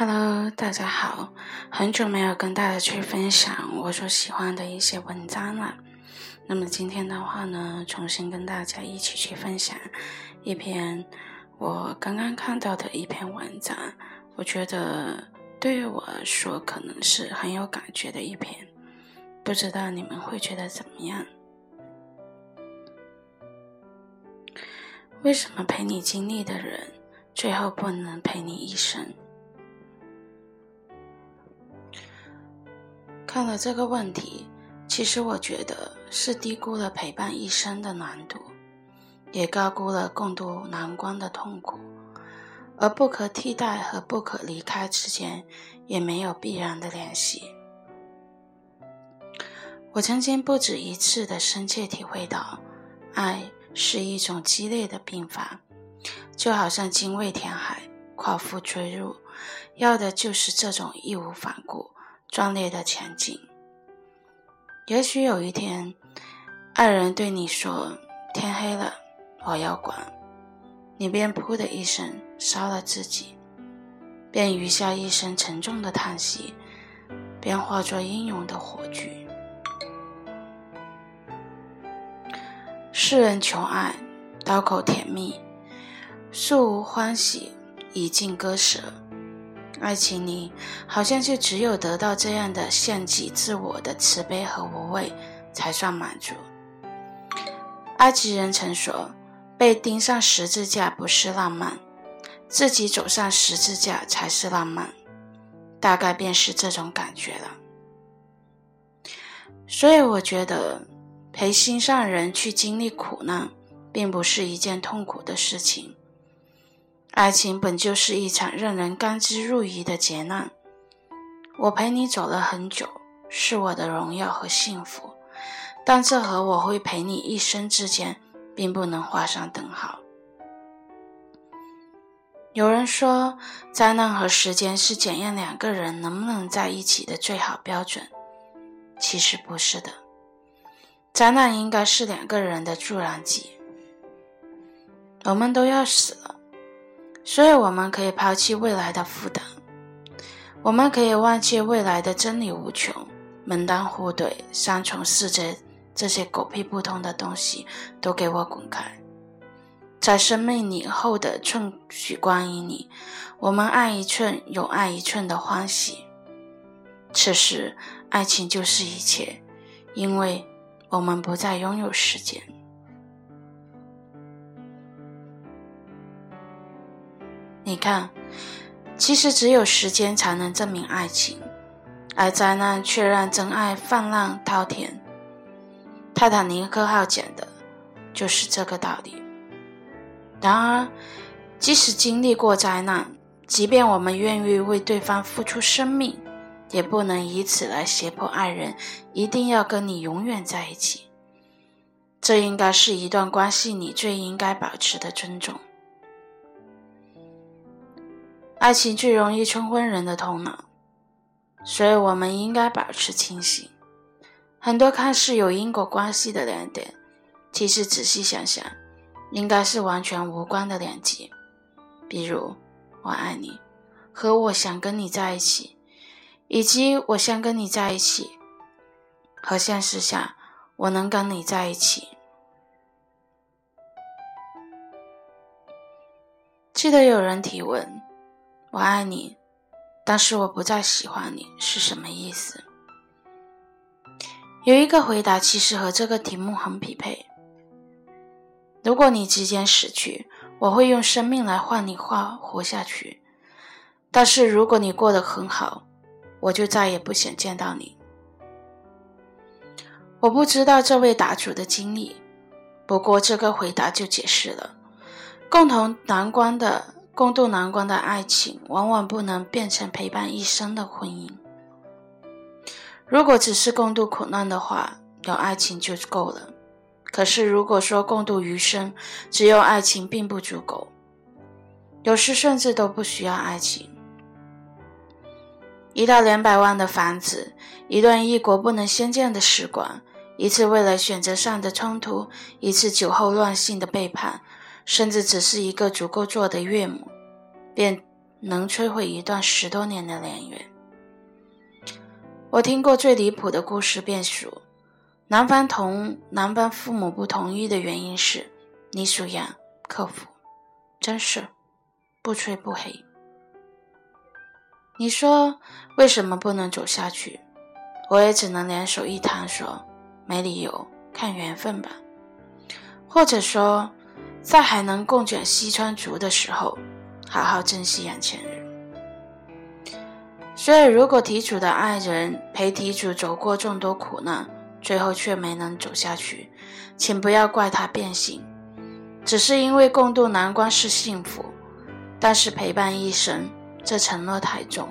Hello，大家好，很久没有跟大家去分享我所喜欢的一些文章了。那么今天的话呢，重新跟大家一起去分享一篇我刚刚看到的一篇文章，我觉得对于我来说可能是很有感觉的一篇，不知道你们会觉得怎么样？为什么陪你经历的人，最后不能陪你一生？看了这个问题，其实我觉得是低估了陪伴一生的难度，也高估了共度难关的痛苦。而不可替代和不可离开之间，也没有必然的联系。我曾经不止一次的深切体会到，爱是一种激烈的病法，就好像精卫填海，夸父追入，要的就是这种义无反顾。壮烈的前景。也许有一天，爱人对你说：“天黑了，我要管。”你便噗的一声烧了自己，便余下一声沉重的叹息，便化作英勇的火炬。世人求爱，刀口甜蜜，素无欢喜，已尽割舍。爱情里，好像就只有得到这样的献祭自我的慈悲和无畏，才算满足。埃及人曾说：“被钉上十字架不是浪漫，自己走上十字架才是浪漫。”大概便是这种感觉了。所以，我觉得陪心上人去经历苦难，并不是一件痛苦的事情。爱情本就是一场让人甘之如饴的劫难。我陪你走了很久，是我的荣耀和幸福，但这和我会陪你一生之间，并不能画上等号。有人说，灾难和时间是检验两个人能不能在一起的最好标准。其实不是的，灾难应该是两个人的助燃剂。我们都要死了。所以，我们可以抛弃未来的负担，我们可以忘记未来的真理无穷，门当户对、三从四德这些狗屁不通的东西都给我滚开！在生命里后的寸许光阴里，我们爱一寸有爱一寸的欢喜。此时，爱情就是一切，因为我们不再拥有时间。你看，其实只有时间才能证明爱情，而灾难却让真爱泛滥滔天。泰坦尼克号讲的就是这个道理。然而，即使经历过灾难，即便我们愿意为对方付出生命，也不能以此来胁迫爱人一定要跟你永远在一起。这应该是一段关系里最应该保持的尊重。爱情最容易冲昏人的头脑，所以我们应该保持清醒。很多看似有因果关系的两点，其实仔细想想，应该是完全无关的两极。比如“我爱你”和“我想跟你在一起”，以及“我想跟你在一起”和现实下“我能跟你在一起”。记得有人提问。我爱你，但是我不再喜欢你，是什么意思？有一个回答其实和这个题目很匹配。如果你即将死去，我会用生命来换你活活下去；但是如果你过得很好，我就再也不想见到你。我不知道这位答主的经历，不过这个回答就解释了共同难关的。共度难关的爱情，往往不能变成陪伴一生的婚姻。如果只是共度苦难的话，有爱情就够了。可是，如果说共度余生，只有爱情并不足够，有时甚至都不需要爱情。一套两百万的房子，一段异国不能相见的时光，一次为了选择上的冲突，一次酒后乱性的背叛。甚至只是一个足够做的岳母，便能摧毁一段十多年的恋缘。我听过最离谱的故事，便属男方同男方父母不同意的原因是你属羊，克服，真是不吹不黑。你说为什么不能走下去？我也只能两手一摊说没理由，看缘分吧。或者说，在还能共卷西川竹的时候，好好珍惜眼前人。所以，如果题主的爱人陪题主走过众多苦难，最后却没能走下去，请不要怪他变心，只是因为共度难关是幸福，但是陪伴一生，这承诺太重，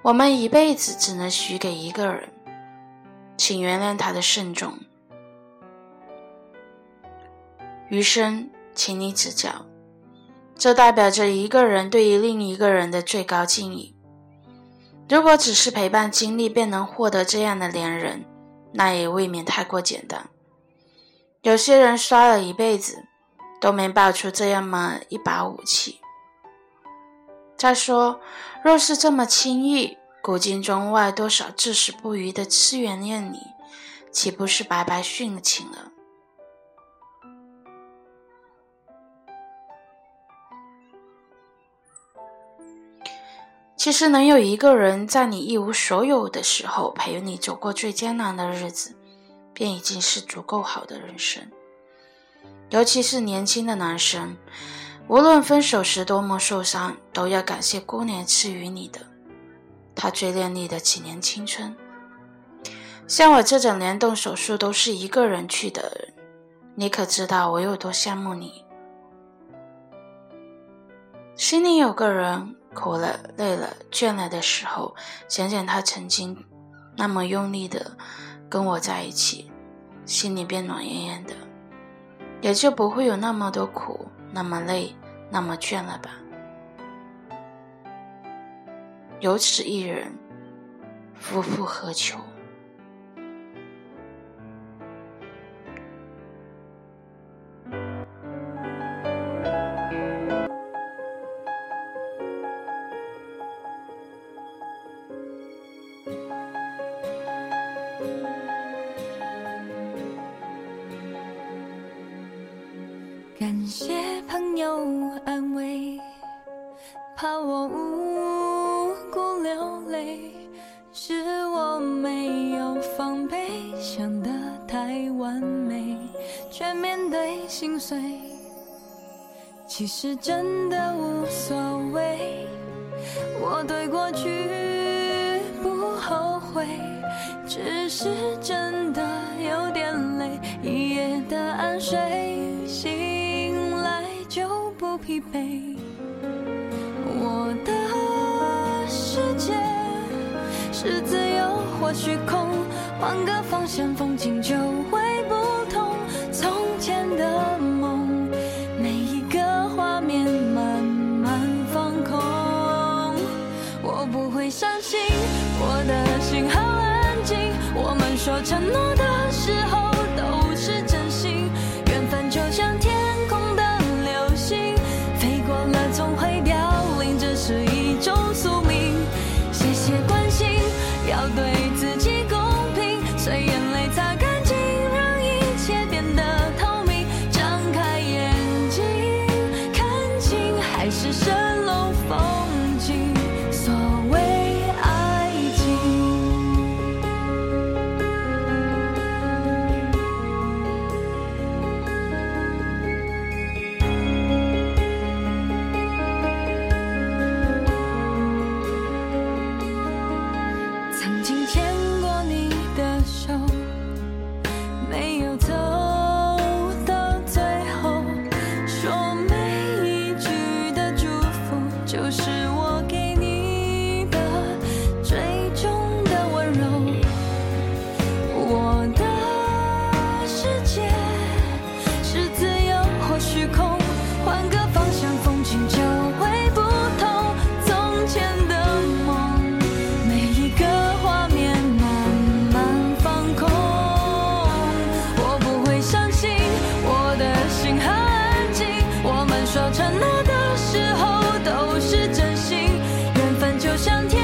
我们一辈子只能许给一个人。请原谅他的慎重，余生请你指教。这代表着一个人对于另一个人的最高敬意。如果只是陪伴经历便能获得这样的恋人，那也未免太过简单。有些人刷了一辈子，都没爆出这样么一把武器。再说，若是这么轻易，古今中外，多少至死不渝的痴缘恋你，岂不是白白殉情了？其实，能有一个人在你一无所有的时候陪你走过最艰难的日子，便已经是足够好的人生。尤其是年轻的男生，无论分手时多么受伤，都要感谢姑娘赐予你的。他最靓丽的几年青春，像我这种连动手术都是一个人去的人，你可知道我有多羡慕你？心里有个人，苦了、累了、倦了的时候，想想他曾经那么用力的跟我在一起，心里便暖洋洋的，也就不会有那么多苦、那么累、那么倦了吧。有此一人，夫复何求？完美，却面对心碎。其实真的无所谓，我对过去不后悔，只是真的有点累，一夜的安睡，醒来就不疲惫。我的。世界是自由或虚空，换个方向，风景就会不同。从前的梦，每一个画面慢慢放空。我不会伤心，我的心好安静。我们说承诺的时候是自由或虚空，换个方向，风景就会不同。从前的梦，每一个画面慢慢放空。我不会相信我的心很安静，我们说承诺的时候都是真心，缘分就像天。